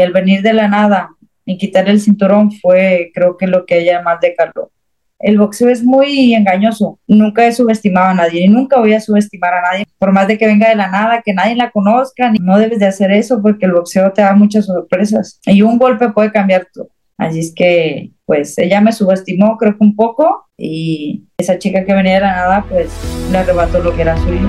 Y al venir de la nada y quitar el cinturón fue, creo que lo que ella más decaló. El boxeo es muy engañoso. Nunca he subestimado a nadie y nunca voy a subestimar a nadie. Por más de que venga de la nada, que nadie la conozca, no debes de hacer eso porque el boxeo te da muchas sorpresas y un golpe puede cambiar todo. Así es que, pues, ella me subestimó, creo que un poco, y esa chica que venía de la nada, pues, le arrebató lo que era suyo.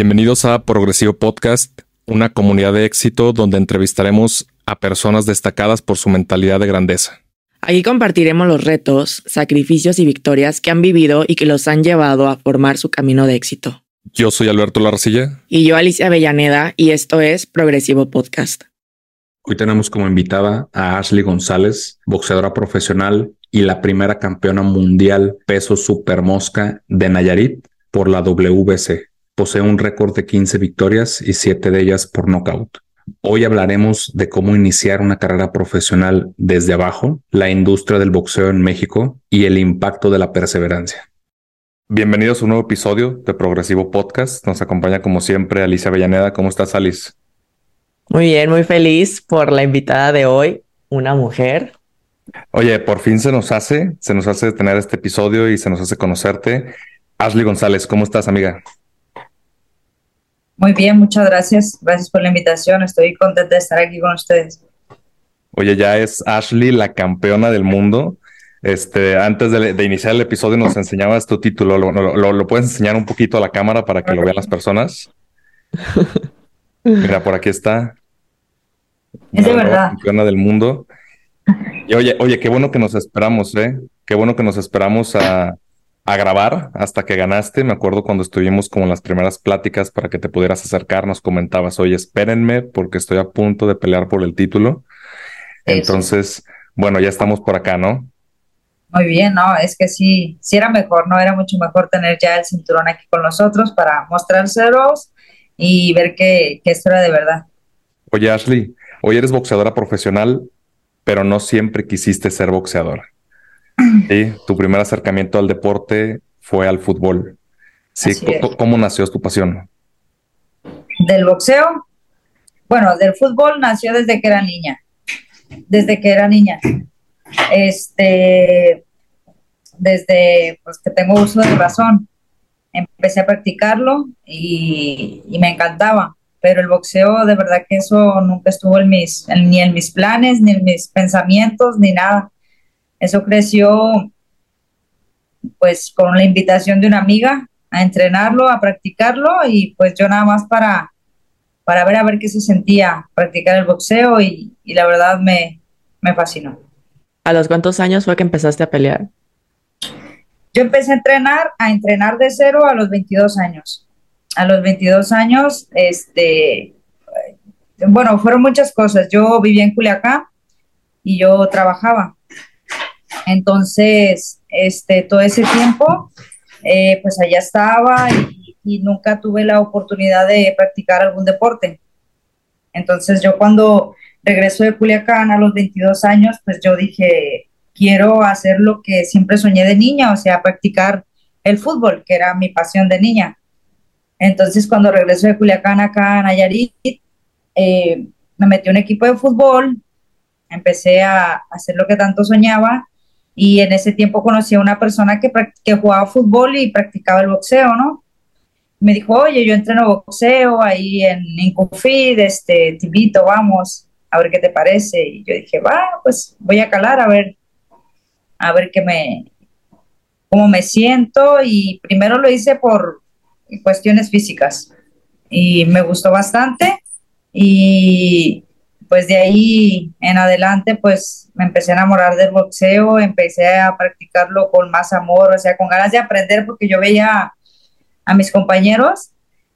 Bienvenidos a Progresivo Podcast, una comunidad de éxito donde entrevistaremos a personas destacadas por su mentalidad de grandeza. Aquí compartiremos los retos, sacrificios y victorias que han vivido y que los han llevado a formar su camino de éxito. Yo soy Alberto Larcilla. Y yo Alicia Avellaneda y esto es Progresivo Podcast. Hoy tenemos como invitada a Ashley González, boxeadora profesional y la primera campeona mundial peso super mosca de Nayarit por la WBC. Posee un récord de 15 victorias y 7 de ellas por nocaut. Hoy hablaremos de cómo iniciar una carrera profesional desde abajo, la industria del boxeo en México y el impacto de la perseverancia. Bienvenidos a un nuevo episodio de Progresivo Podcast. Nos acompaña como siempre Alicia Avellaneda. ¿Cómo estás, Alice? Muy bien, muy feliz por la invitada de hoy, una mujer. Oye, por fin se nos hace, se nos hace tener este episodio y se nos hace conocerte. Ashley González, ¿cómo estás, amiga? Muy bien, muchas gracias. Gracias por la invitación. Estoy contenta de estar aquí con ustedes. Oye, ya es Ashley la campeona del mundo. Este, antes de, iniciar el episodio nos enseñabas tu título. ¿Lo, puedes enseñar un poquito a la cámara para que lo vean las personas? Mira, por aquí está. Es de verdad. Campeona del mundo. Y oye, oye, qué bueno que nos esperamos, ¿eh? Qué bueno que nos esperamos a, a grabar hasta que ganaste. Me acuerdo cuando estuvimos como en las primeras pláticas para que te pudieras acercar, nos comentabas, oye, espérenme porque estoy a punto de pelear por el título. Entonces, bueno, ya estamos por acá, ¿no? Muy bien, no, es que sí, sí era mejor, ¿no? Era mucho mejor tener ya el cinturón aquí con nosotros para mostrárselos y ver que, que esto era de verdad. Oye, Ashley, hoy eres boxeadora profesional, pero no siempre quisiste ser boxeadora. Sí, tu primer acercamiento al deporte fue al fútbol. Sí, ¿cómo nació tu pasión? Del boxeo. Bueno, del fútbol nació desde que era niña. Desde que era niña. Este, desde pues, que tengo uso de razón. Empecé a practicarlo y, me encantaba. Pero el boxeo, de verdad que eso nunca estuvo en mis, ni en mis planes, ni en mis pensamientos, ni nada eso creció pues con la invitación de una amiga a entrenarlo, a practicarlo y pues yo nada más para, para ver a ver qué se sentía practicar el boxeo y, la verdad me, me fascinó. ¿A los cuántos años fue que empezaste a pelear? Yo empecé a entrenar, a entrenar de cero a los 22 años. A los 22 años, este, bueno, fueron muchas cosas. Yo vivía en Culiacán y yo trabajaba. Entonces, este, todo ese tiempo, eh, pues allá estaba y, nunca tuve la oportunidad de practicar algún deporte. Entonces, yo cuando regreso de Culiacán a los 22 años, pues yo dije, quiero hacer lo que siempre soñé de niña, o sea, practicar el fútbol, que era mi pasión de niña. Entonces, cuando regreso de Culiacán acá a Nayarit, eh, me metí en un equipo de fútbol, empecé a hacer lo que tanto soñaba y en ese tiempo conocí a una persona que, que jugaba fútbol y practicaba el boxeo, ¿no? Me dijo, oye, yo entreno boxeo ahí en Incufid, este, te invito, vamos, a ver qué te parece. Y yo dije, va, pues voy a calar a ver, a ver qué me, cómo me siento. Y primero lo hice por cuestiones físicas y me gustó bastante. Y pues de ahí en adelante, pues me empecé a enamorar del boxeo, empecé a practicarlo con más amor, o sea, con ganas de aprender, porque yo veía a mis compañeros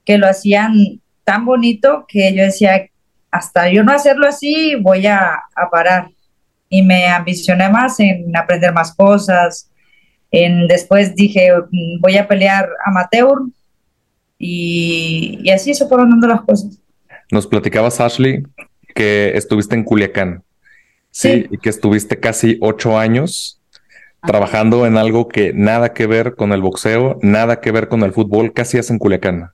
que lo hacían tan bonito que yo decía, hasta yo no hacerlo así, voy a, parar. Y me ambicioné más en aprender más cosas. En, después dije, voy a pelear amateur. Y, y así se fueron dando las cosas. Nos platicabas, Ashley, que estuviste en Culiacán. Sí, y que estuviste casi ocho años. trabajando en algo que nada que ver con el boxeo, nada que ver con el fútbol. ¿Qué hacías en Culiacán?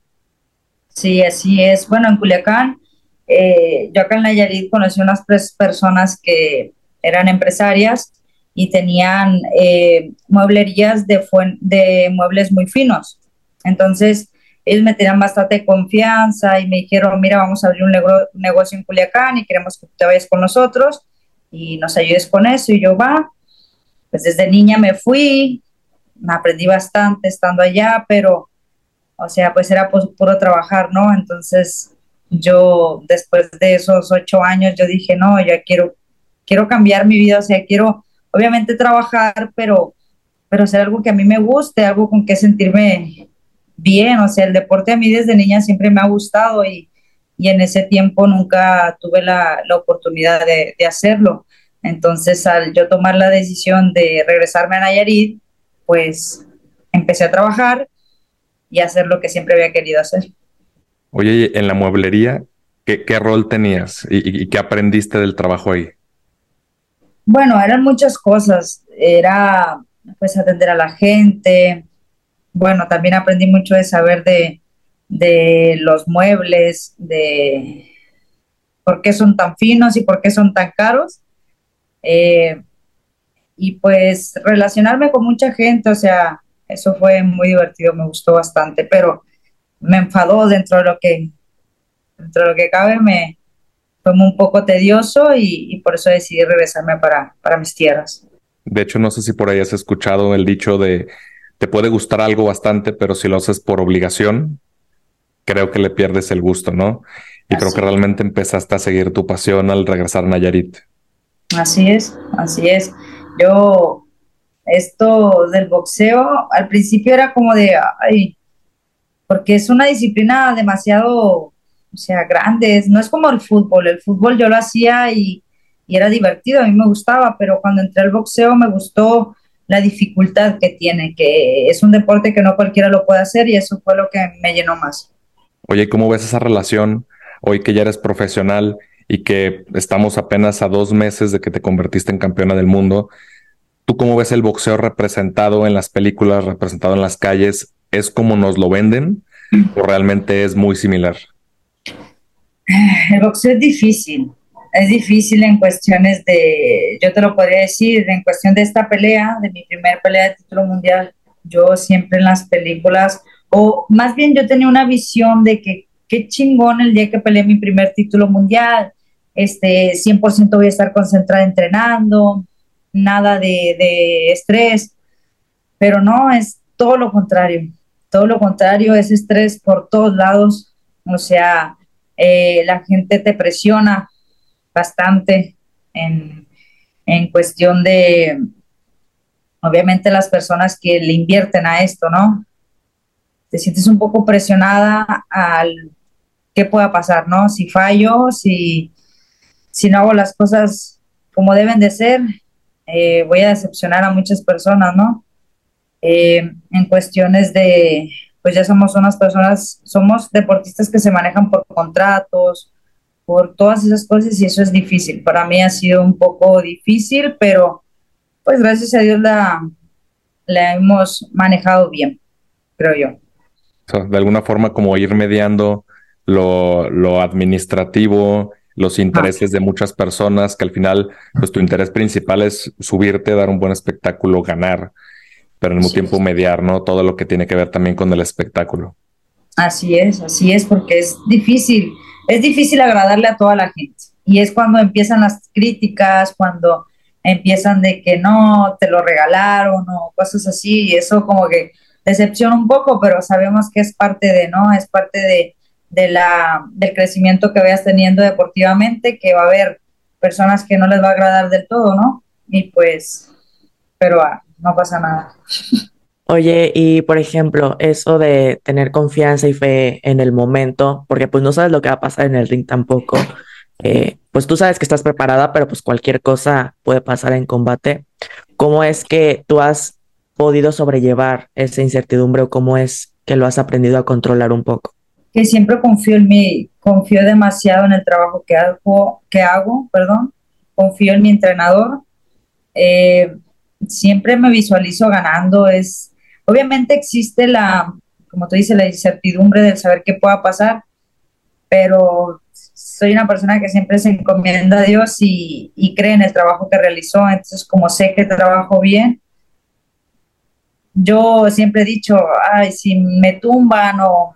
Sí, así es. Bueno, en Culiacán, eh, yo acá en Nayarit conocí unas tres personas que eran empresarias y tenían eh, mueblerías de, de muebles muy finos. Entonces, ellos me tenían bastante confianza y me dijeron, mira, vamos a abrir un, negocio en Culiacán y queremos que te vayas con nosotros y nos ayudes con eso. Y yo, va, pues desde niña me fui, me aprendí bastante estando allá, pero, o sea, pues era puro trabajar, ¿no? Entonces, yo después de esos ocho años, yo dije, no, ya quiero, quiero cambiar mi vida, o sea, quiero, obviamente trabajar, pero, pero hacer algo que a mí me guste, algo con que sentirme bien, o sea, el deporte a mí desde niña siempre me ha gustado y, en ese tiempo nunca tuve la, oportunidad de, hacerlo. Entonces, al yo tomar la decisión de regresarme a Nayarit, pues empecé a trabajar y hacer lo que siempre había querido hacer. Oye, en la mueblería, ¿qué, rol tenías y, y, qué aprendiste del trabajo ahí? Bueno, eran muchas cosas. Era pues atender a la gente, bueno, también aprendí mucho de saber de, los muebles, de por qué son tan finos y por qué son tan caros. Eh, y pues relacionarme con mucha gente, o sea, eso fue muy divertido, me gustó bastante, pero me enfadó dentro de lo que, dentro de lo que cabe, me fue un poco tedioso y, y por eso decidí regresarme para, para mis tierras. De hecho, no sé si por ahí has escuchado el dicho de te puede gustar algo bastante, pero si lo haces por obligación, creo que le pierdes el gusto, ¿no? Y creo que realmente empezaste a seguir tu pasión al regresar a Nayarit. Así es, así es. Yo, esto del boxeo, al principio era como de, ay, porque es una disciplina demasiado, o sea, grande, no es como el fútbol, el fútbol yo lo hacía y, y era divertido, a mí me gustaba, pero cuando entré al boxeo me gustó la dificultad que tiene, que es un deporte que no cualquiera lo puede hacer y eso fue lo que me llenó más. Oye, ¿cómo ves esa relación hoy que ya eres profesional y que estamos apenas a dos meses de que te convertiste en campeona del mundo? ¿Tú cómo ves el boxeo representado en las películas, representado en las calles? ¿Es como nos lo venden o realmente es muy similar? El boxeo es difícil es difícil en cuestiones de, yo te lo podría decir, en cuestión de esta pelea, de mi primer pelea de título mundial, yo siempre en las películas, o más bien yo tenía una visión de que qué chingón el día que peleé mi primer título mundial, este, 100% voy a estar concentrada entrenando, nada de, de estrés, pero no, es todo lo contrario, todo lo contrario, es estrés por todos lados, o sea, eh, la gente te presiona, bastante en, cuestión de, obviamente, las personas que le invierten a esto, ¿no? Te sientes un poco presionada al qué pueda pasar, ¿no? Si fallo, si, si no hago las cosas como deben de ser, eh, voy a decepcionar a muchas personas, ¿no? Eh, en cuestiones de, pues ya somos unas personas, somos deportistas que se manejan por contratos, por todas esas cosas y eso es difícil. Para mí ha sido un poco difícil, pero pues gracias a Dios la, la hemos manejado bien, creo yo. de alguna forma como ir mediando lo, lo administrativo, los intereses de muchas personas, que al final, pues tu interés principal es subirte, dar un buen espectáculo, ganar, pero al mismo tiempo mediar, ¿no? Todo lo que tiene que ver también con el espectáculo. Así es, así es, porque es difícil es difícil agradarle a toda la gente. Y es cuando empiezan las críticas, cuando empiezan de que no, te lo regalaron o cosas así, y eso como que decepciona un poco, pero sabemos que es parte de, ¿no? Es parte de, de la, del crecimiento que vayas teniendo deportivamente, que va a haber personas que no les va a agradar del todo, ¿no? Y pues, pero ah, no pasa nada. Oye, y por ejemplo, eso de tener confianza y fe en el momento, porque pues no sabes lo que va a pasar en el ring tampoco. Eh, pues tú sabes que estás preparada, pero pues cualquier cosa puede pasar en combate. ¿Cómo es que tú has podido sobrellevar esa incertidumbre o cómo es que lo has aprendido a controlar un poco? Que siempre confío en mí, confío demasiado en el trabajo que hago, que hago perdón, confío en mi entrenador. Eh, siempre me visualizo ganando. Es, obviamente existe la, como tú dices, la incertidumbre del saber qué pueda pasar, pero soy una persona que siempre se encomienda a Dios y, cree en el trabajo que realizó. Entonces, como sé que trabajo bien, yo siempre he dicho, ay, si me tumban o,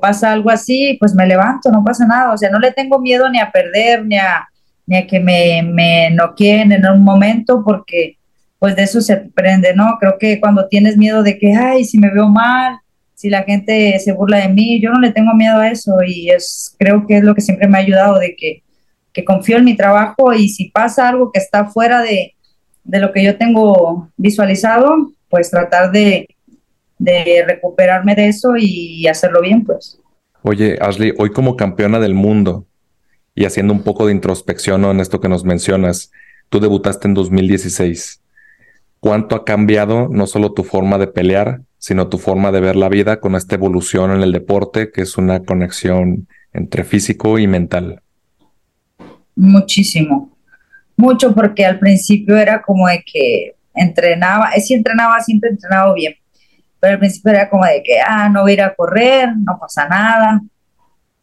pasa algo así, pues me levanto, no pasa nada. O sea, no le tengo miedo ni a perder, ni a, ni a que me, me noqueen en un momento, porque pues de eso se aprende, ¿no? Creo que cuando tienes miedo de que, ay, si me veo mal, si la gente se burla de mí, yo no le tengo miedo a eso y es, creo que es lo que siempre me ha ayudado, de que, que confío en mi trabajo y si pasa algo que está fuera de, de lo que yo tengo visualizado, pues tratar de, de recuperarme de eso y hacerlo bien, pues. Oye, Ashley, hoy como campeona del mundo y haciendo un poco de introspección en esto que nos mencionas, tú debutaste en 2016. ¿Cuánto ha cambiado no solo tu forma de pelear, sino tu forma de ver la vida con esta evolución en el deporte, que es una conexión entre físico y mental? Muchísimo, mucho porque al principio era como de que entrenaba, es si entrenaba, siempre he entrenado bien, pero al principio era como de que, ah, no voy a ir a correr, no pasa nada.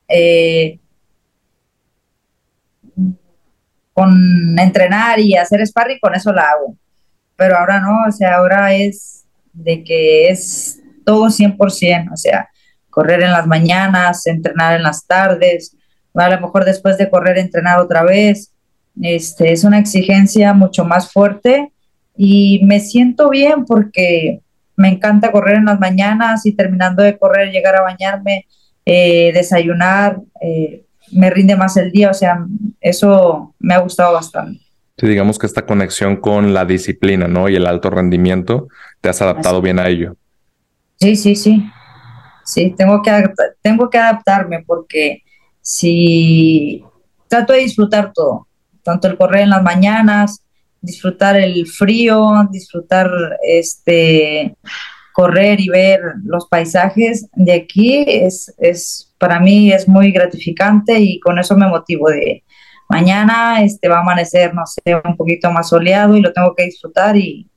Eh, con entrenar y hacer sparring, con eso la hago. Pero ahora no, o sea, ahora es de que es todo 100%, o sea, correr en las mañanas, entrenar en las tardes, a lo mejor después de correr entrenar otra vez. Este, es una exigencia mucho más fuerte y me siento bien porque me encanta correr en las mañanas y terminando de correr llegar a bañarme, eh, desayunar, eh, me rinde más el día, o sea, eso me ha gustado bastante. Sí, digamos que esta conexión con la disciplina, ¿no? Y el alto rendimiento, te has adaptado bien a ello. Sí, sí, sí. Sí, tengo que, tengo que adaptarme porque si trato de disfrutar todo, tanto el correr en las mañanas, disfrutar el frío, disfrutar este correr y ver los paisajes de aquí es, es para mí es muy gratificante y con eso me motivo de mañana este va a amanecer no sé un poquito más soleado y lo tengo que disfrutar y,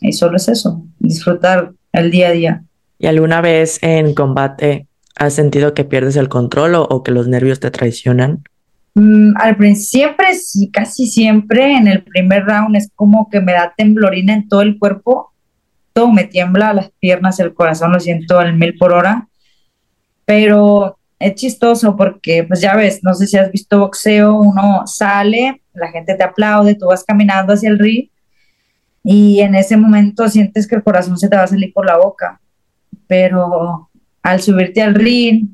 y solo es eso disfrutar el día a día. Y alguna vez en combate has sentido que pierdes el control o, o que los nervios te traicionan Mm, al principio, siempre, sí, casi siempre en el primer round es como que me da temblorina en todo el cuerpo, todo me tiembla, las piernas, el corazón lo siento al mil por hora, pero es chistoso porque, pues ya ves, no sé si has visto boxeo, uno sale, la gente te aplaude, tú vas caminando hacia el ring y en ese momento sientes que el corazón se te va a salir por la boca, pero al subirte al ring,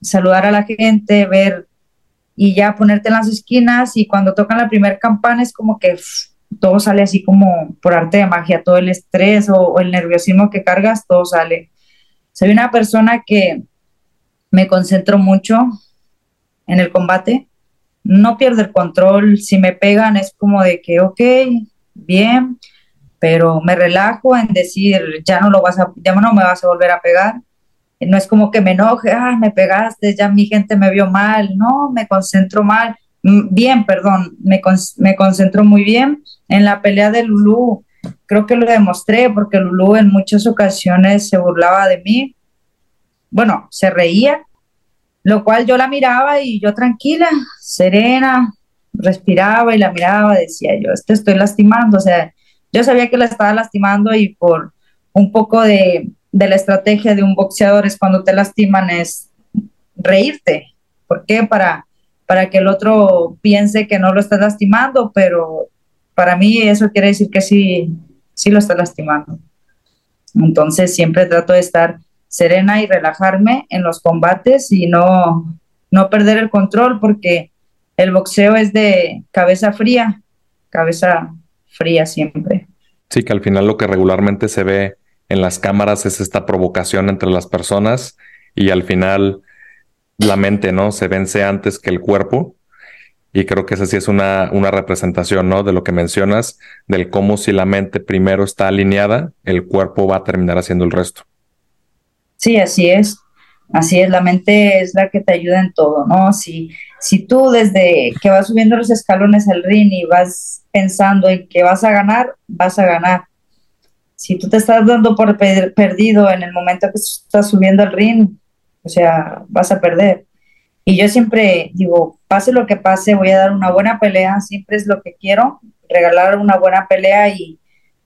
saludar a la gente, ver y ya ponerte en las esquinas y cuando tocan la primera campana es como que todo sale así como por arte de magia, todo el estrés o, el nerviosismo que cargas, todo sale. Soy una persona que me concentro mucho en el combate, no pierdo el control, si me pegan es como de que, ok, bien, pero me relajo en decir, ya no lo vas a, ya no me vas a volver a pegar, no es como que me enoje, ah, me pegaste, ya mi gente me vio mal, no, me concentro mal, mm, bien, perdón, me, me concentro muy bien en la pelea de Lulu. Creo que lo demostré porque Lulu en muchas ocasiones se burlaba de mí. Bueno, se reía, lo cual yo la miraba y yo tranquila, serena, respiraba y la miraba, decía yo, te estoy lastimando, o sea, yo sabía que la estaba lastimando y por un poco de, de la estrategia de un boxeador es cuando te lastiman es reírte. ¿Por qué? Para, para que el otro piense que no lo está lastimando, pero para mí eso quiere decir que sí, sí lo está lastimando. Entonces siempre trato de estar serena y relajarme en los combates y no, no perder el control porque el boxeo es de cabeza fría, cabeza fría siempre. Sí, que al final lo que regularmente se ve en las cámaras es esta provocación entre las personas y al final la mente, ¿no? Se vence antes que el cuerpo. Y creo que esa sí es una, una representación, ¿no? De lo que mencionas, del cómo si la mente primero está alineada, el cuerpo va a terminar haciendo el resto. Sí, así es. Así es, la mente es la que te ayuda en todo, ¿no? Si si tú desde que vas subiendo los escalones al ring y vas pensando en que vas a ganar, vas a ganar. Si tú te estás dando por perdido en el momento que estás subiendo al ring, o sea, vas a perder. Y yo siempre digo, pase lo que pase, voy a dar una buena pelea, siempre es lo que quiero, regalar una buena pelea y,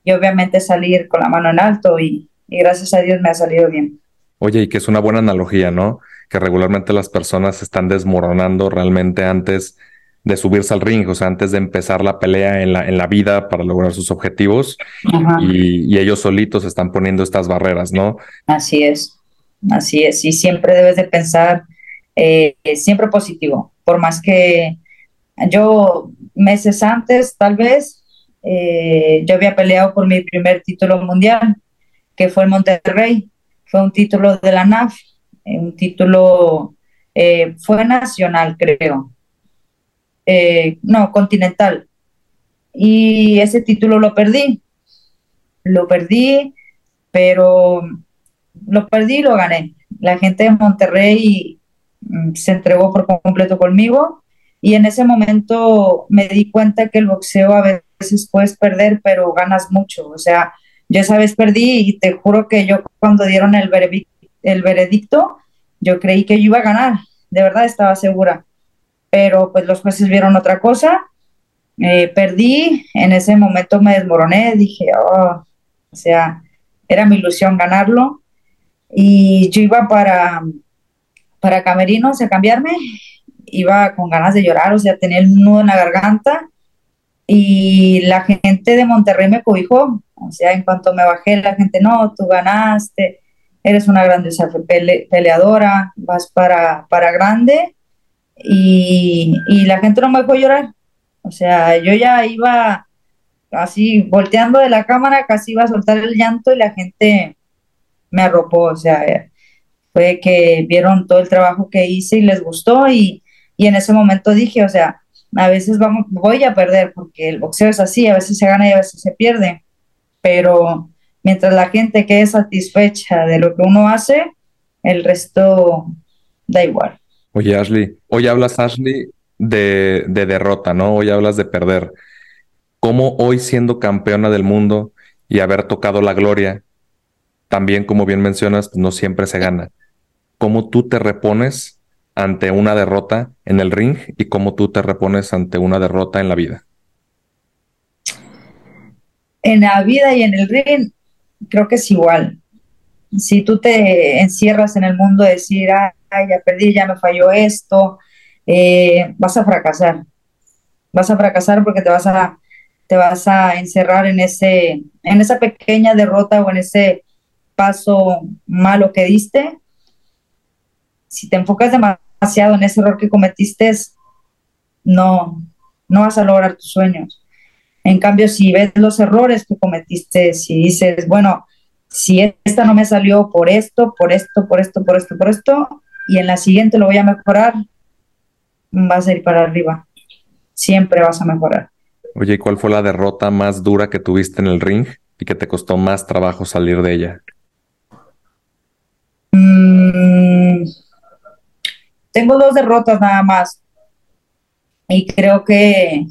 obviamente salir con la mano en alto y, y gracias a Dios me ha salido bien. Oye, y que es una buena analogía, ¿no? Que regularmente las personas se están desmoronando realmente antes de subirse al ring, o sea, antes de empezar la pelea en la, en la vida para lograr sus objetivos. Y, y, ellos solitos están poniendo estas barreras, ¿no? Así es, así es, y siempre debes de pensar eh, siempre positivo, por más que yo meses antes, tal vez, eh, yo había peleado por mi primer título mundial, que fue el Monterrey, fue un título de la NAF, eh, un título, fue nacional, creo, no, continental, y ese título lo perdí, lo perdí, pero lo perdí y lo gané. La gente de Monterrey Mm, se entregó por completo conmigo y en ese momento me di cuenta que el boxeo a veces puedes perder, pero ganas mucho. O sea, yo esa vez perdí y te juro que yo cuando dieron el, veredicto, yo creí que yo iba a ganar, de verdad estaba segura. Pero pues los jueces vieron otra cosa, eh, perdí, en ese momento me desmoroné, dije, oh, o sea, era mi ilusión ganarlo. Y yo iba para, para camerinos a cambiarme, iba con ganas de llorar, o sea, tenía el nudo en la garganta y la gente de Monterrey me cobijó, o sea, en cuanto me bajé, la gente, no, tú ganaste, eres una grandeza peleadora, vas para, para grande y, y la gente no me dejó llorar, o sea, yo ya iba así volteando de la cámara, casi iba a soltar el llanto y la gente me arropó, o sea, fue que vieron todo el trabajo que hice y les gustó y, y en ese momento dije, o sea, a veces vamos, voy a perder porque el boxeo es así, a veces se gana y a veces se pierde, pero mientras la gente quede satisfecha de lo que uno hace, el resto da igual. Oye, Ashley, hoy hablas, Ashley, de, de derrota, ¿no? Hoy hablas de perder. ¿Cómo hoy siendo campeona del mundo y haber tocado la gloria, también como bien mencionas, no siempre se gana cómo tú te repones ante una derrota en el ring y cómo tú te repones ante una derrota en la vida. En la vida y en el ring creo que es igual. Si tú te encierras en el mundo de decir, ay, ya perdí, ya me falló esto, eh, vas a fracasar. Vas a fracasar porque te vas a, te vas a encerrar en, ese, en esa pequeña derrota o en ese paso malo que diste si te enfocas demasiado en ese error que cometiste, no, no vas a lograr tus sueños. En cambio, si ves los errores que cometiste, si dices, bueno, si esta no me salió por esto, por esto, por esto, por esto, por esto, y en la siguiente lo voy a mejorar, vas a ir para arriba. Siempre vas a mejorar. Oye, ¿y cuál fue la derrota más dura que tuviste en el ring y que te costó más trabajo salir de ella? Mm, tengo dos derrotas nada más. Y creo que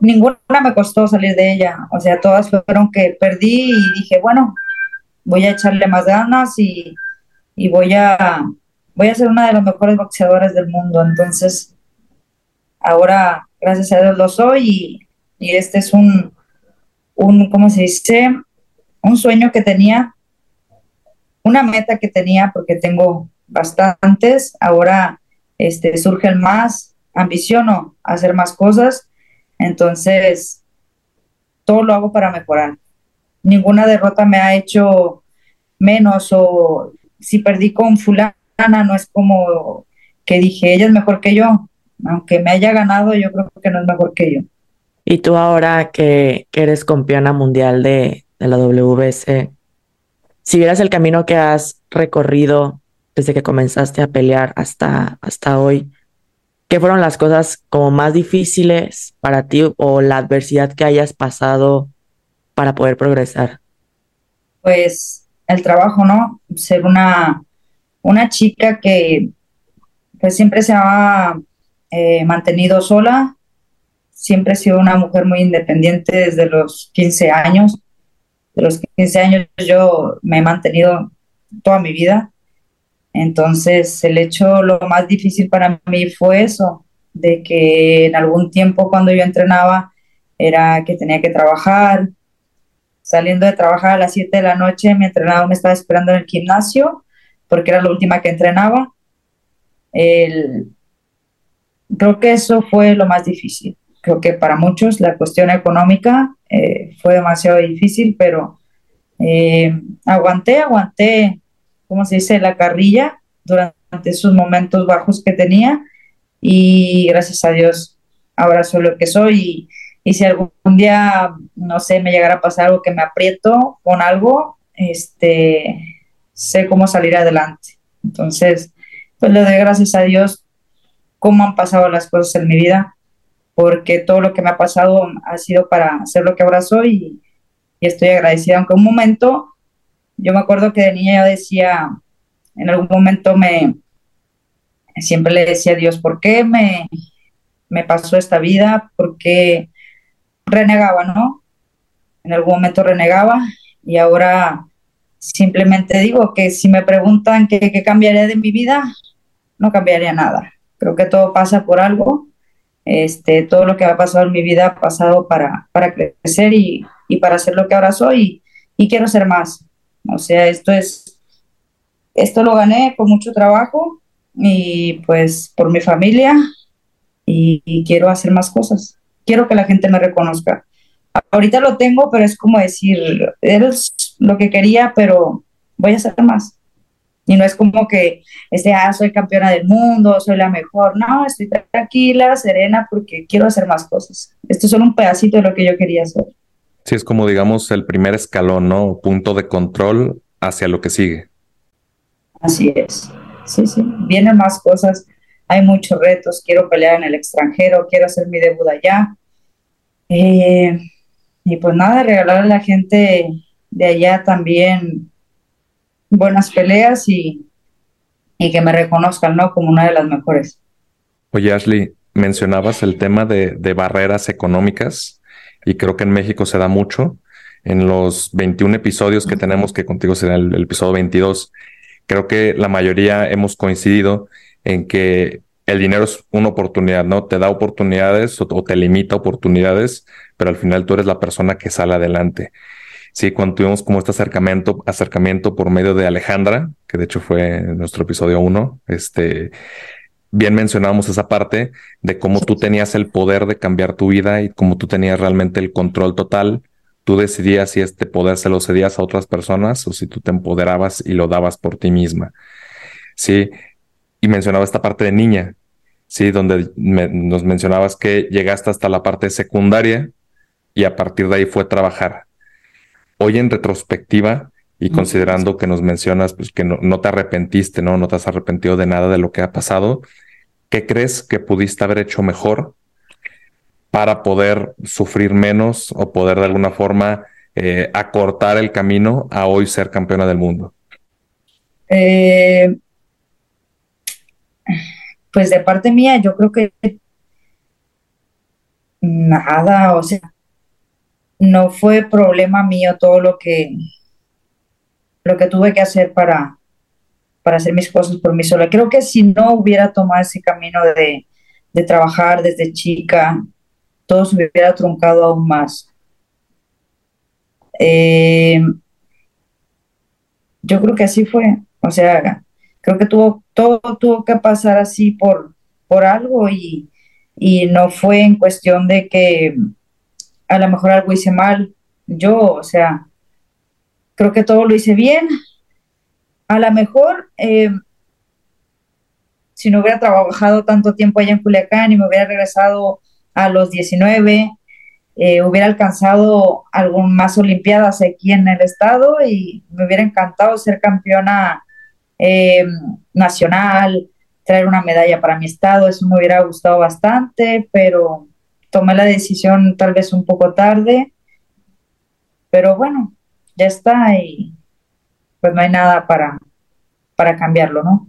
ninguna me costó salir de ella. O sea, todas fueron que perdí y dije, bueno, voy a echarle más ganas y, voy a voy a ser una de las mejores boxeadoras del mundo. Entonces, ahora, gracias a Dios lo soy y, y este es un, un, ¿cómo se dice? Un sueño que tenía, una meta que tenía porque tengo bastantes, ahora este, surge el más, ambiciono hacer más cosas, entonces todo lo hago para mejorar. Ninguna derrota me ha hecho menos o si perdí con fulana no es como que dije, ella es mejor que yo, aunque me haya ganado, yo creo que no es mejor que yo. Y tú ahora que, eres campeona mundial de, de la WBC, si vieras el camino que has recorrido desde que comenzaste a pelear hasta, hasta hoy, ¿qué fueron las cosas como más difíciles para ti o la adversidad que hayas pasado para poder progresar? Pues el trabajo, ¿no? Ser una, una chica que, pues siempre se ha eh, mantenido sola, siempre he sido una mujer muy independiente desde los 15 años. De los 15 años yo me he mantenido toda mi vida. Entonces el hecho, lo más difícil para mí fue eso, de que en algún tiempo cuando yo entrenaba era que tenía que trabajar. Saliendo de trabajar a las 7 de la noche, mi entrenador me estaba esperando en el gimnasio porque era la última que entrenaba. El, creo que eso fue lo más difícil creo que para muchos la cuestión económica eh, fue demasiado difícil, pero eh, aguanté, aguanté, ¿cómo se dice?, la carrilla durante esos momentos bajos que tenía y gracias a Dios ahora soy lo que soy y, si algún día, no sé, me llegara a pasar algo que me aprieto con algo, este, sé cómo salir adelante. Entonces, pues le doy gracias a Dios cómo han pasado las cosas en mi vida porque todo lo que me ha pasado ha sido para ser lo que ahora soy y, estoy agradecida. Aunque un momento, yo me acuerdo que de niña yo decía, en algún momento me, siempre le decía a Dios, ¿por qué me, me pasó esta vida? ¿Por qué renegaba, no? En algún momento renegaba y ahora simplemente digo que si me preguntan qué, qué cambiaría de mi vida, no cambiaría nada. Creo que todo pasa por algo este, todo lo que ha pasado en mi vida ha pasado para, para crecer y, y para ser lo que ahora soy y, quiero ser más. O sea, esto es, esto lo gané con mucho trabajo y pues por mi familia y, quiero hacer más cosas. Quiero que la gente me reconozca. Ahorita lo tengo, pero es como decir, eres lo que quería, pero voy a hacer más. Y no es como que, este, ah, soy campeona del mundo, soy la mejor. No, estoy tranquila, serena, porque quiero hacer más cosas. Esto es solo un pedacito de lo que yo quería hacer. Sí, es como, digamos, el primer escalón, ¿no? Punto de control hacia lo que sigue. Así es. Sí, sí. Vienen más cosas. Hay muchos retos. Quiero pelear en el extranjero, quiero hacer mi debut allá. Eh, y pues nada, regalar a la gente de allá también buenas peleas y, y que me reconozcan, ¿no? Como una de las mejores. Oye, Ashley, mencionabas el tema de, de barreras económicas y creo que en México se da mucho. En los 21 episodios que tenemos, que contigo será el, episodio 22, creo que la mayoría hemos coincidido en que el dinero es una oportunidad, ¿no? Te da oportunidades o, te limita oportunidades, pero al final tú eres la persona que sale adelante. Sí, cuando tuvimos como este acercamiento, acercamiento por medio de Alejandra, que de hecho fue nuestro episodio uno, este, bien mencionábamos esa parte de cómo tú tenías el poder de cambiar tu vida y cómo tú tenías realmente el control total. Tú decidías si este poder se lo cedías a otras personas o si tú te empoderabas y lo dabas por ti misma. Sí, y mencionaba esta parte de niña, sí, donde nos mencionabas que llegaste hasta la parte secundaria y a partir de ahí fue trabajar hoy en retrospectiva y considerando que nos mencionas pues, que no, te arrepentiste, ¿no? No te has arrepentido de nada de lo que ha pasado, ¿qué crees que pudiste haber hecho mejor para poder sufrir menos o poder de alguna forma eh, acortar el camino a hoy ser campeona del mundo? Eh, pues de parte mía, yo creo que nada, o sea, no fue problema mío todo lo que, lo que tuve que hacer para, para hacer mis cosas por mí sola. Creo que si no hubiera tomado ese camino de, trabajar desde chica, todo se hubiera truncado aún más. Eh, yo creo que así fue. O sea, creo que tuvo, todo tuvo que pasar así por, por algo y, y no fue en cuestión de que a lo mejor algo hice mal. Yo, o sea, creo que todo lo hice bien. A lo mejor, eh, si no hubiera trabajado tanto tiempo allá en Culiacán y me hubiera regresado a los 19, eh, hubiera alcanzado algún más Olimpiadas aquí en el estado y me hubiera encantado ser campeona eh, nacional, traer una medalla para mi estado, eso me hubiera gustado bastante, pero tomé la decisión tal vez un poco tarde, pero bueno, ya está y pues no hay nada para, para cambiarlo, ¿no?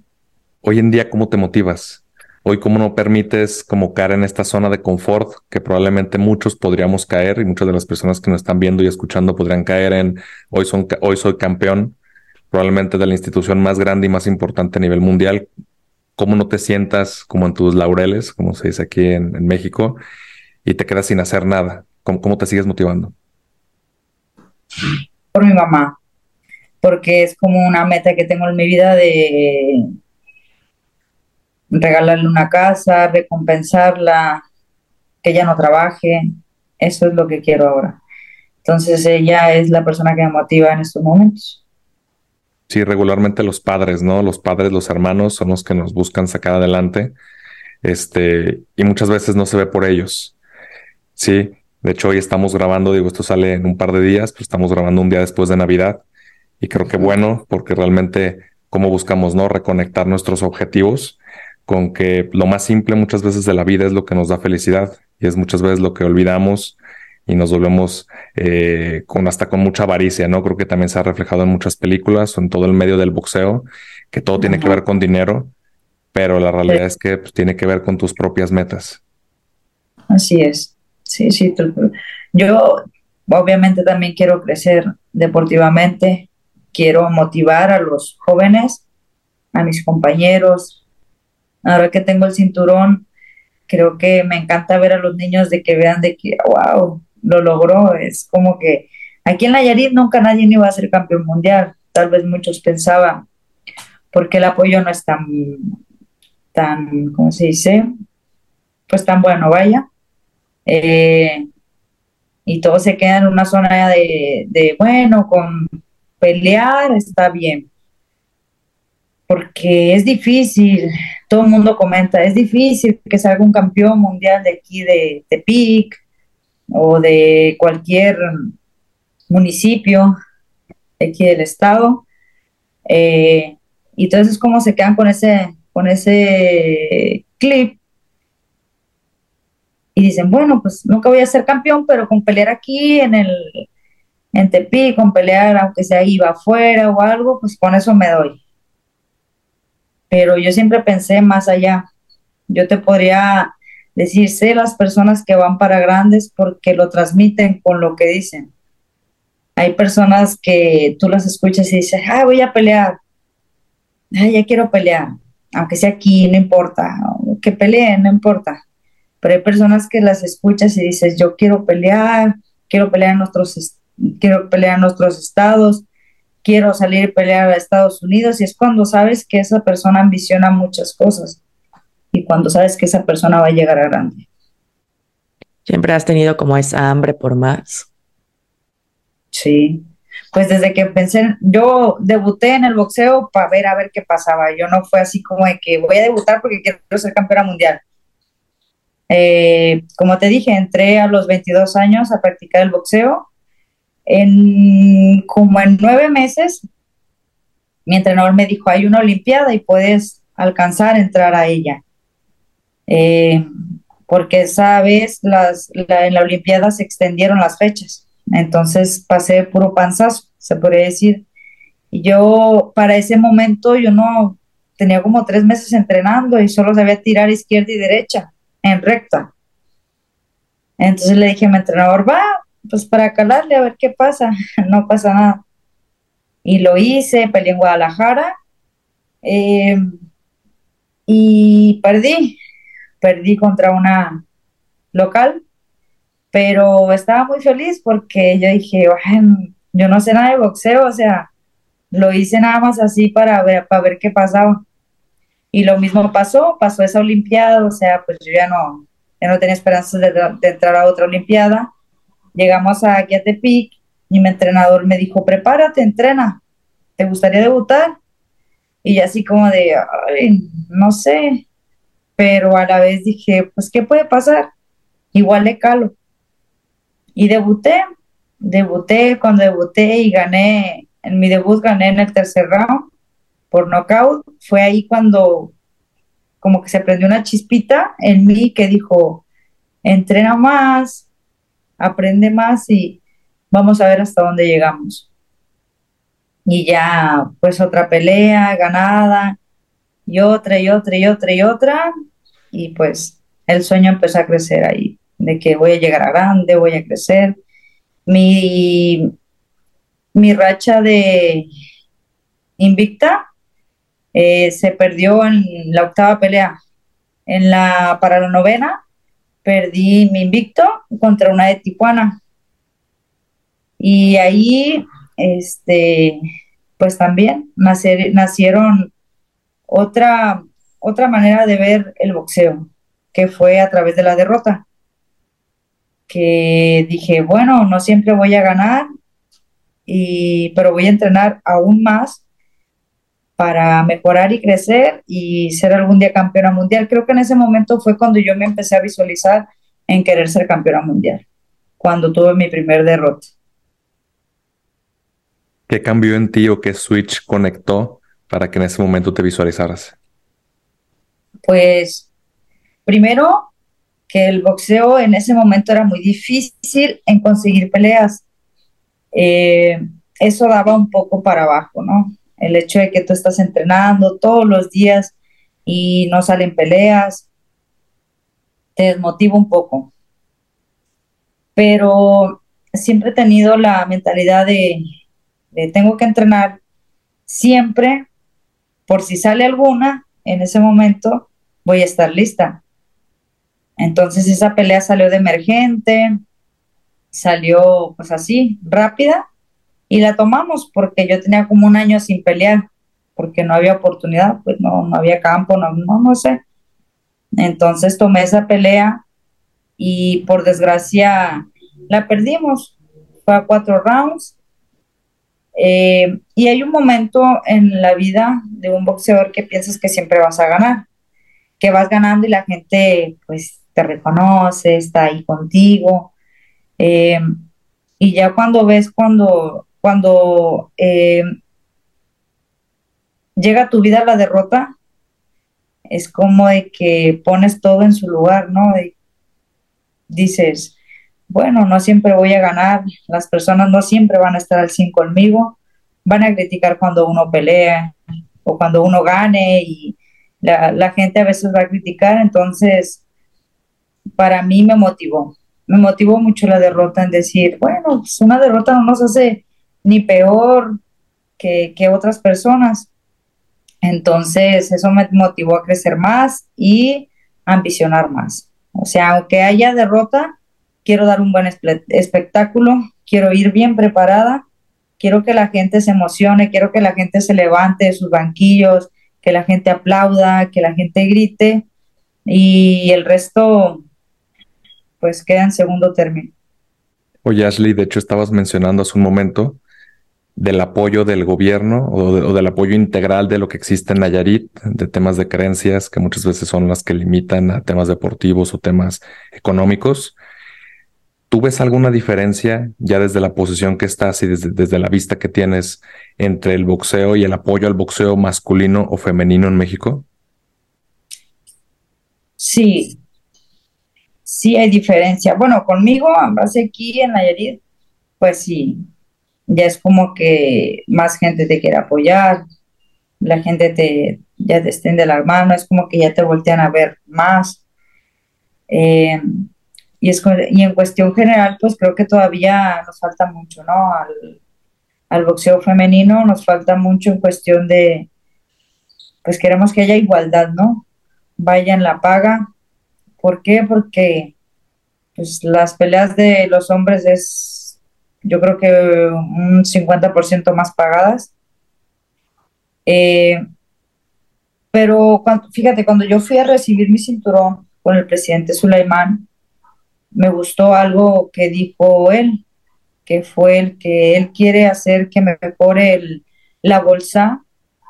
Hoy en día, ¿cómo te motivas? Hoy, ¿cómo no permites como caer en esta zona de confort que probablemente muchos podríamos caer y muchas de las personas que nos están viendo y escuchando podrían caer en hoy, son, hoy soy campeón, probablemente de la institución más grande y más importante a nivel mundial? ¿Cómo no te sientas como en tus laureles, como se dice aquí en, México, y te quedas sin hacer nada? ¿Cómo, ¿Cómo te sigues motivando? Por mi mamá, porque es como una meta que tengo en mi vida de regalarle una casa, recompensarla, que ella no trabaje. Eso es lo que quiero ahora. Entonces ella es la persona que me motiva en estos momentos. Sí, regularmente los padres, ¿no? Los padres, los hermanos son los que nos buscan sacar adelante. Este, y muchas veces no se ve por ellos. Sí, de hecho hoy estamos grabando, digo, esto sale en un par de días, pero estamos grabando un día después de Navidad. Y creo que bueno, porque realmente cómo buscamos, ¿no? Reconectar nuestros objetivos con que lo más simple muchas veces de la vida es lo que nos da felicidad y es muchas veces lo que olvidamos y nos volvemos eh, con hasta con mucha avaricia, ¿no? Creo que también se ha reflejado en muchas películas o en todo el medio del boxeo, que todo tiene que ver con dinero, pero la realidad es que pues, tiene que ver con tus propias metas. Así es, sí, sí. Yo obviamente también quiero crecer deportivamente, quiero motivar a los jóvenes, a mis compañeros, Ahora que tengo el cinturón, creo que me encanta ver a los niños de que vean de que, wow, lo logró. Es como que aquí en Nayarit nunca nadie iba a ser campeón mundial. Tal vez muchos pensaban, porque el apoyo no es tan, tan, ¿cómo se dice? Pues tan bueno, vaya. Eh, y todo se queda en una zona de, de, bueno, con pelear está bien. Porque es difícil, todo el mundo comenta, es difícil que salga un campeón mundial de aquí de Tepic o de cualquier municipio de aquí del estado. Eh, y entonces cómo se quedan con ese, con ese clip y dicen, bueno, pues nunca voy a ser campeón, pero con pelear aquí en el en Tepic, con pelear aunque sea iba afuera o algo, pues con eso me doy pero yo siempre pensé más allá. Yo te podría decir, sé las personas que van para grandes porque lo transmiten con lo que dicen. Hay personas que tú las escuchas y dices, ah, voy a pelear, ah, ya quiero pelear, aunque sea aquí, no importa, que peleen, no importa. Pero hay personas que las escuchas y dices, yo quiero pelear, quiero pelear en nuestros, quiero pelear en nuestros estados, quiero salir y pelear a Estados Unidos y es cuando sabes que esa persona ambiciona muchas cosas y cuando sabes que esa persona va a llegar a grande. Siempre has tenido como esa hambre por más. Sí, pues desde que pensé, yo debuté en el boxeo para ver a ver qué pasaba. Yo no fue así como de que voy a debutar porque quiero ser campeona mundial. Eh, como te dije, entré a los 22 años a practicar el boxeo en como en nueve meses, mi entrenador me dijo, hay una Olimpiada y puedes alcanzar a entrar a ella. Eh, porque esa vez las, en la Olimpiada se extendieron las fechas. Entonces pasé puro panzazo, se podría decir. Y yo para ese momento yo no tenía como tres meses entrenando y solo sabía tirar izquierda y derecha en recta. Entonces le dije a mi entrenador, va, pues para calarle a ver qué pasa, no pasa nada. Y lo hice, peleé en Guadalajara eh, y perdí, perdí contra una local, pero estaba muy feliz porque yo dije, yo no sé nada de boxeo, o sea, lo hice nada más así para ver, para ver qué pasaba. Y lo mismo pasó, pasó esa Olimpiada, o sea, pues yo ya no, ya no tenía esperanzas de, entrar a otra Olimpiada Llegamos a Tepic y mi entrenador me dijo, prepárate, entrena, ¿te gustaría debutar? Y así como de, no sé, pero a la vez dije, pues, ¿qué puede pasar? Igual le calo. Y debuté, debuté, cuando debuté y gané, en mi debut gané en el tercer round por knockout, fue ahí cuando como que se prendió una chispita en mí que dijo, entrena más, aprende más y vamos a ver hasta dónde llegamos. Y ya, pues otra pelea ganada y otra y otra y otra y otra. y pues el sueño empezó a crecer ahí, de que voy a llegar a grande, voy a crecer. Mi, mi racha de invicta eh, se perdió en la octava pelea. En la, para la novena perdí mi invicto contra una de Tijuana. Y ahí, este, pues también nacieron otra, otra manera de ver el boxeo, que fue a través de la derrota. Que dije, bueno, no siempre voy a ganar, y, pero voy a entrenar aún más para mejorar y crecer y ser algún día campeona mundial. Creo que en ese momento fue cuando yo me empecé a visualizar en querer ser campeona mundial, cuando tuve mi primer derrota. ¿Qué cambió en ti o qué switch conectó para que en ese momento te visualizaras? Pues primero que el boxeo en ese momento era muy difícil en conseguir peleas. Eh, eso daba un poco para abajo, ¿no? El hecho de que tú estás entrenando todos los días y no salen peleas, te desmotiva un poco. Pero siempre he tenido la mentalidad de, tengo que entrenar siempre, por si sale alguna, en ese momento voy a estar lista. Entonces esa pelea salió de emergente, salió pues así, rápida, y la tomamos porque yo tenía como un año sin pelear, porque no había oportunidad, pues no, no había campo, no, no, no sé. Entonces tomé esa pelea y por desgracia la perdimos. Fue a cuatro rounds. Eh, y hay un momento en la vida de un boxeador que piensas que siempre vas a ganar, que vas ganando y la gente pues te reconoce, está ahí contigo. Eh, y ya cuando ves cuando cuando eh, llega a tu vida la derrota, es como de que pones todo en su lugar, ¿no? dices, bueno, no siempre voy a ganar, las personas no siempre van a estar al 100 conmigo, van a criticar cuando uno pelea o cuando uno gane y la, la gente a veces va a criticar, entonces para mí me motivó, me motivó mucho la derrota en decir, bueno, pues una derrota no nos hace ni peor que, otras personas. Entonces, eso me motivó a crecer más y ambicionar más. O sea, aunque haya derrota, quiero dar un buen espectáculo, quiero ir bien preparada, quiero que la gente se emocione, quiero que la gente se levante de sus banquillos, que la gente aplauda, que la gente grite y el resto pues queda en segundo término. Oye, Ashley, de hecho estabas mencionando hace un momento del apoyo del gobierno o, del apoyo integral de lo que existe en Nayarit, de temas de creencias que muchas veces son las que limitan a temas deportivos o temas económicos. ¿Tú ves alguna diferencia ya desde la posición que estás y desde, desde la vista que tienes entre el boxeo y el apoyo al boxeo masculino o femenino en México? Sí, sí hay diferencia. Bueno, conmigo, base aquí en Nayarit, pues sí, ya es como que más gente te quiere apoyar, la gente te ya te extiende la mano, es como que ya te voltean a ver más. Eh, y, es, y en cuestión general, pues creo que todavía nos falta mucho, ¿no? Al, al boxeo femenino nos falta mucho en cuestión de, pues queremos que haya igualdad, ¿no? Vayan la paga. ¿Por qué? Porque pues, las peleas de los hombres es yo creo que un 50% más pagadas. Eh, pero fíjate, cuando yo fui a recibir mi cinturón con el presidente Sulaimán, me gustó algo que dijo él, que fue el que él quiere hacer que mejore la bolsa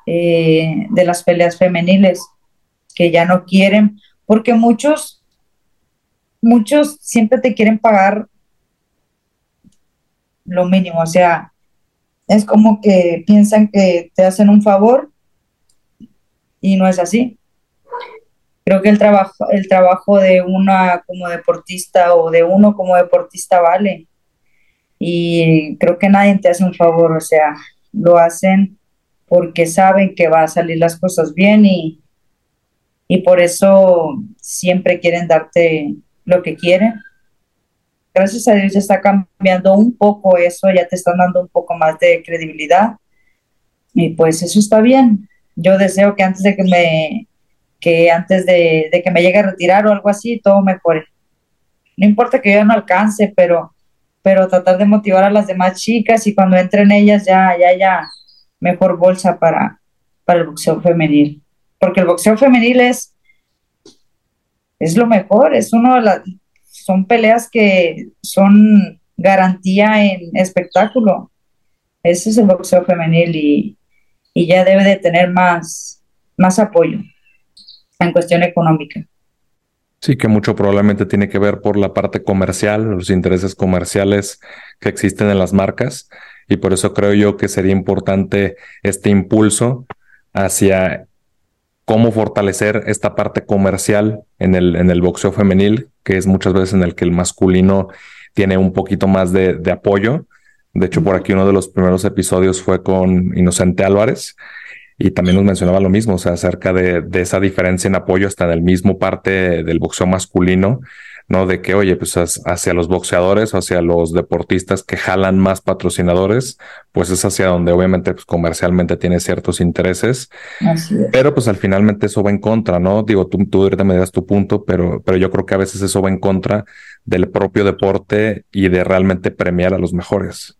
eh, de las peleas femeniles, que ya no quieren, porque muchos, muchos siempre te quieren pagar lo mínimo, o sea, es como que piensan que te hacen un favor y no es así. Creo que el trabajo, el trabajo de una como deportista o de uno como deportista vale. Y creo que nadie te hace un favor, o sea, lo hacen porque saben que va a salir las cosas bien y, y por eso siempre quieren darte lo que quieren. Gracias a Dios ya está cambiando un poco eso, ya te están dando un poco más de credibilidad y pues eso está bien. Yo deseo que antes de que me que antes de, que me llegue a retirar o algo así, todo mejore. No importa que yo no alcance, pero pero tratar de motivar a las demás chicas y cuando entren ellas ya ya ya mejor bolsa para para el boxeo femenil, porque el boxeo femenil es es lo mejor, es uno de las son peleas que son garantía en espectáculo. Ese es el boxeo femenil y, y ya debe de tener más, más apoyo en cuestión económica. Sí, que mucho probablemente tiene que ver por la parte comercial, los intereses comerciales que existen en las marcas. Y por eso creo yo que sería importante este impulso hacia cómo fortalecer esta parte comercial en el, en el boxeo femenil, que es muchas veces en el que el masculino tiene un poquito más de, de apoyo. De hecho, por aquí uno de los primeros episodios fue con Inocente Álvarez, y también nos mencionaba lo mismo, o sea, acerca de, de, esa diferencia en apoyo hasta en el mismo parte del boxeo masculino, ¿no? De que, oye, pues hacia los boxeadores hacia los deportistas que jalan más patrocinadores, pues es hacia donde obviamente pues, comercialmente tiene ciertos intereses. Pero pues al finalmente eso va en contra, ¿no? Digo, tú, tú ahorita me das tu punto, pero, pero yo creo que a veces eso va en contra del propio deporte y de realmente premiar a los mejores.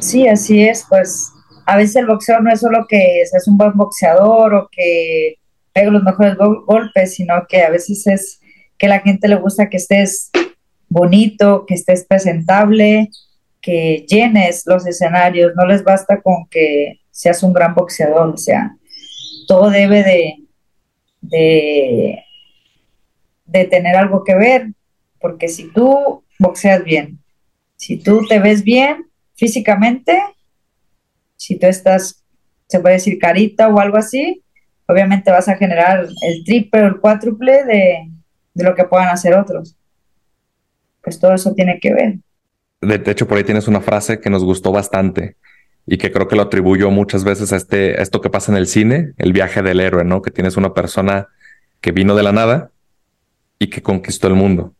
Sí, así es, pues a veces el boxeo no es solo que seas un buen boxeador o que pegue los mejores golpes, sino que a veces es que la gente le gusta que estés bonito, que estés presentable, que llenes los escenarios, no les basta con que seas un gran boxeador, o sea, todo debe de, de, de tener algo que ver, porque si tú boxeas bien, si tú te ves bien físicamente, si tú estás, se puede decir carita o algo así, obviamente vas a generar el triple o el cuádruple de, de lo que puedan hacer otros. Pues todo eso tiene que ver. De hecho, por ahí tienes una frase que nos gustó bastante y que creo que lo atribuyo muchas veces a, este, a esto que pasa en el cine, el viaje del héroe, ¿no? Que tienes una persona que vino de la nada y que conquistó el mundo.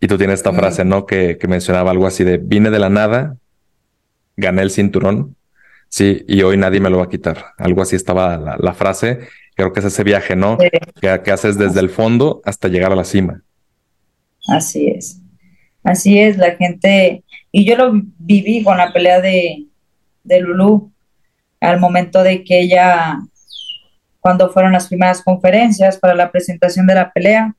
Y tú tienes esta frase, ¿no? Que, que mencionaba algo así de, vine de la nada, gané el cinturón, sí, y hoy nadie me lo va a quitar. Algo así estaba la, frase. Creo que es ese viaje, ¿no? Que, haces desde el fondo hasta llegar a la cima. Así es. Así es, la gente, y yo lo viví con la pelea de, de Lulu, al momento de que ella, cuando fueron las primeras conferencias para la presentación de la pelea,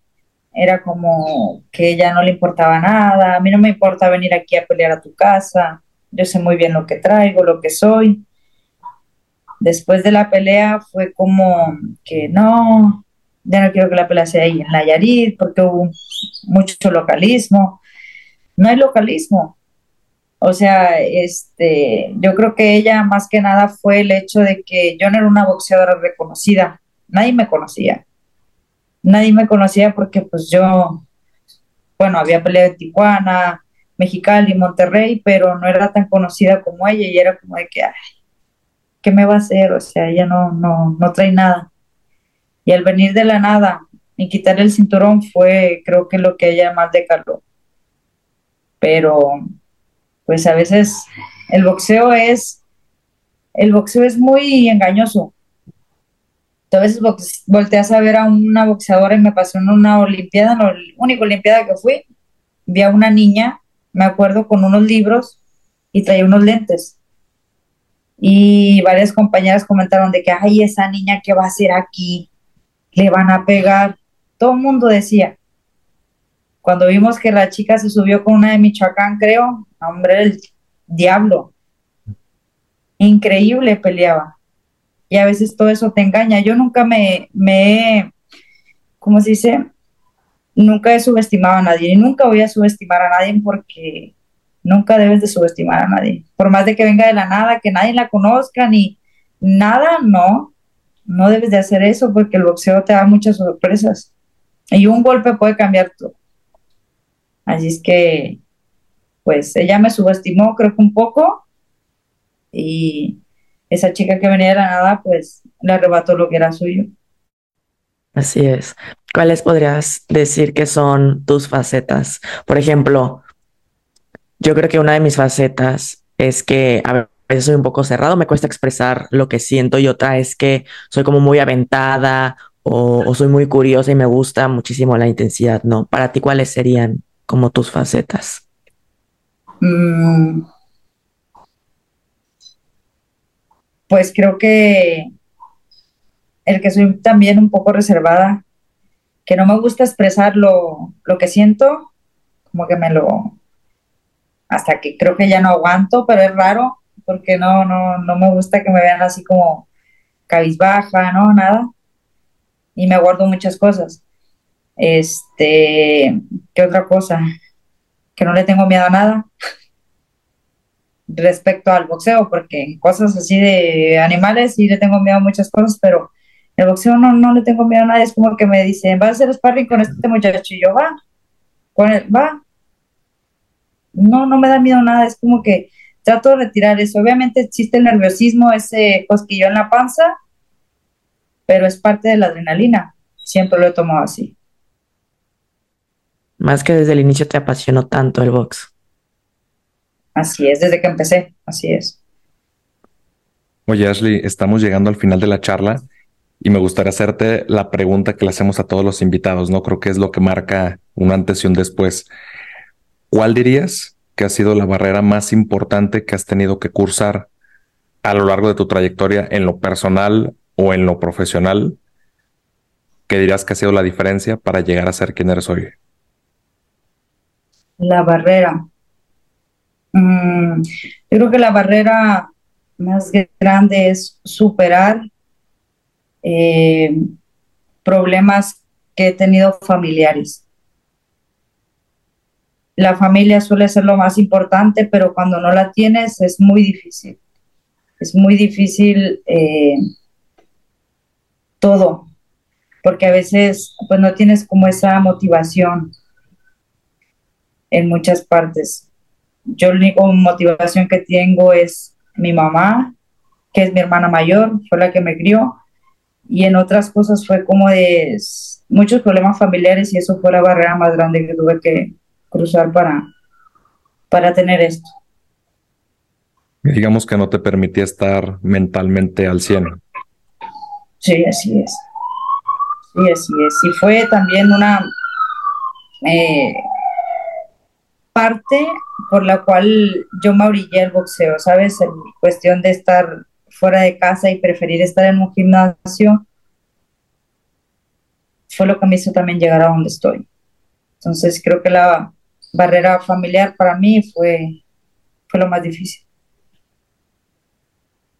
era como que ella no le importaba nada, a mí no me importa venir aquí a pelear a tu casa, yo sé muy bien lo que traigo, lo que soy. Después de la pelea fue como que no, ya no quiero que la pelea sea ahí en Nayarit porque hubo mucho localismo. No hay localismo. O sea, este, yo creo que ella más que nada fue el hecho de que yo no era una boxeadora reconocida. Nadie me conocía. Nadie me conocía porque pues yo, bueno, había peleado en Tijuana, Mexicali, Monterrey, pero no era tan conocida como ella y era como de que, ¿qué me va a hacer? O sea, ella no, no, no trae nada. Y al venir de la nada y quitar el cinturón fue, creo que lo que ella más decaló. Pero, pues a veces el boxeo es, el boxeo es muy engañoso. a veces volteas a ver a una boxeadora y me pasó en una olimpiada, la única olimpiada que fui, vi a una niña me acuerdo, con unos libros y traía unos lentes. Y varias compañeras comentaron de que, ay, esa niña que va a hacer aquí, le van a pegar. Todo el mundo decía. Cuando vimos que la chica se subió con una de Michoacán, creo, hombre, el diablo. Increíble peleaba. Y a veces todo eso te engaña. Yo nunca me, me ¿cómo se dice? nunca he subestimado a nadie y nunca voy a subestimar a nadie porque nunca debes de subestimar a nadie. Por más de que venga de la nada, que nadie la conozca ni nada, no, no debes de hacer eso porque el boxeo te da muchas sorpresas y un golpe puede cambiar todo. Así es que, pues ella me subestimó creo que un poco y esa chica que venía de la nada, pues le arrebató lo que era suyo. Así es. ¿Cuáles podrías decir que son tus facetas? Por ejemplo, yo creo que una de mis facetas es que a veces soy un poco cerrado, me cuesta expresar lo que siento y otra es que soy como muy aventada o, soy muy curiosa y me gusta muchísimo la intensidad, ¿no? Para ti, ¿cuáles serían como tus facetas? Mm. Pues creo que el que soy también un poco reservada, que no me gusta expresar lo, lo que siento, como que me lo, hasta que creo que ya no aguanto, pero es raro, porque no, no, no me gusta que me vean así como cabizbaja, no, nada y me guardo muchas cosas. Este, ¿qué otra cosa? Que no le tengo miedo a nada respecto al boxeo, porque cosas así de animales sí le tengo miedo a muchas cosas, pero el boxeo no, no le tengo miedo a nada, es como que me dicen, ¿vas a hacer sparring con este muchacho? Y yo, va, con él, va. No, no me da miedo nada, es como que trato de retirar eso. Obviamente existe el nerviosismo, ese cosquillo en la panza, pero es parte de la adrenalina. Siempre lo he tomado así. Más que desde el inicio te apasionó tanto el box. Así es, desde que empecé, así es. Oye, Ashley, estamos llegando al final de la charla y me gustaría hacerte la pregunta que le hacemos a todos los invitados, ¿no? Creo que es lo que marca un antes y un después. ¿Cuál dirías que ha sido la barrera más importante que has tenido que cursar a lo largo de tu trayectoria en lo personal o en lo profesional, ¿qué dirías que ha sido la diferencia para llegar a ser quien eres hoy? La barrera. Mm, yo creo que la barrera más grande es superar eh, problemas que he tenido familiares. La familia suele ser lo más importante, pero cuando no la tienes es muy difícil. Es muy difícil eh, todo, porque a veces pues no tienes como esa motivación en muchas partes. Yo la única motivación que tengo es mi mamá, que es mi hermana mayor, fue la que me crió, y en otras cosas fue como de muchos problemas familiares y eso fue la barrera más grande que tuve que cruzar para, para tener esto. Digamos que no te permitía estar mentalmente al 100. Sí, así es. Sí, así es. Y fue también una eh, parte por la cual yo me orillé al boxeo, ¿sabes? En cuestión de estar fuera de casa y preferir estar en un gimnasio, fue lo que me hizo también llegar a donde estoy. Entonces creo que la barrera familiar para mí fue, fue lo más difícil.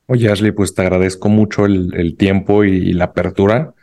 Oye, Ashley, pues te agradezco mucho el, tiempo y, la apertura.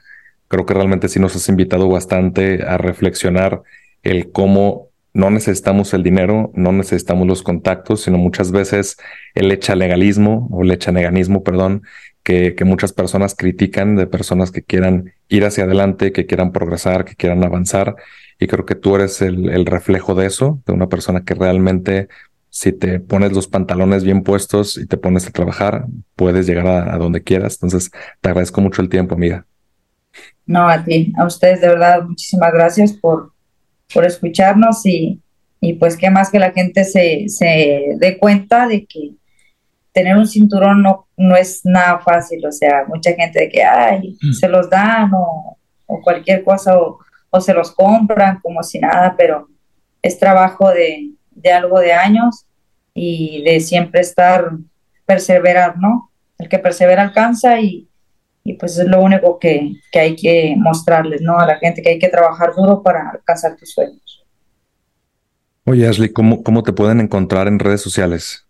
Creo que realmente sí nos has invitado bastante a reflexionar el cómo no necesitamos el dinero, no necesitamos los contactos, sino muchas veces el legalismo o el neganismo, perdón, que, que, muchas personas critican de personas que quieran ir hacia adelante, que quieran progresar, que quieran avanzar. Y creo que tú eres el, el reflejo de eso, de una persona que realmente si te pones los pantalones bien puestos y te pones a trabajar, puedes llegar a, donde quieras. Entonces, te agradezco mucho el tiempo, amiga. No, a ti, a ustedes de verdad, muchísimas gracias por, por escucharnos y, y pues qué más que la gente se, se dé cuenta de que tener un cinturón no, no es nada fácil, o sea, mucha gente de que, ay, mm. se los dan o, o cualquier cosa o, o, se los compran como si nada, pero es trabajo de, de algo de años y de siempre estar, perseverar, ¿no? El que persevera alcanza y, pues es lo único que, hay que mostrarles, ¿no? A la gente que hay que trabajar duro para alcanzar tus sueños. Oye, Ashley, ¿cómo, cómo te pueden encontrar en redes sociales?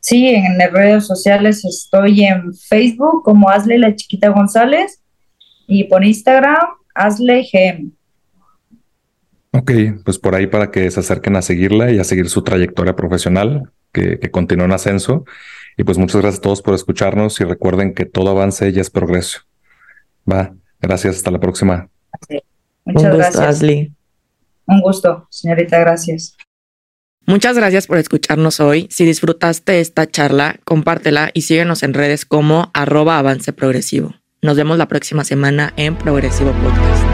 Sí, en las redes sociales estoy en Facebook como Ashley la Chiquita González y por Instagram Ashley GM. Ok, pues por ahí para que se acerquen a seguirla y a seguir su trayectoria profesional, que, que continúe en ascenso. Y pues muchas gracias a todos por escucharnos y recuerden que todo avance ya es progreso. Va, gracias, hasta la próxima. Muchas Un gusto, gracias. Un gusto, señorita, gracias. Muchas gracias por escucharnos hoy. Si disfrutaste esta charla, compártela y síguenos en redes como arroba avance progresivo. Nos vemos la próxima semana en Progresivo Podcast.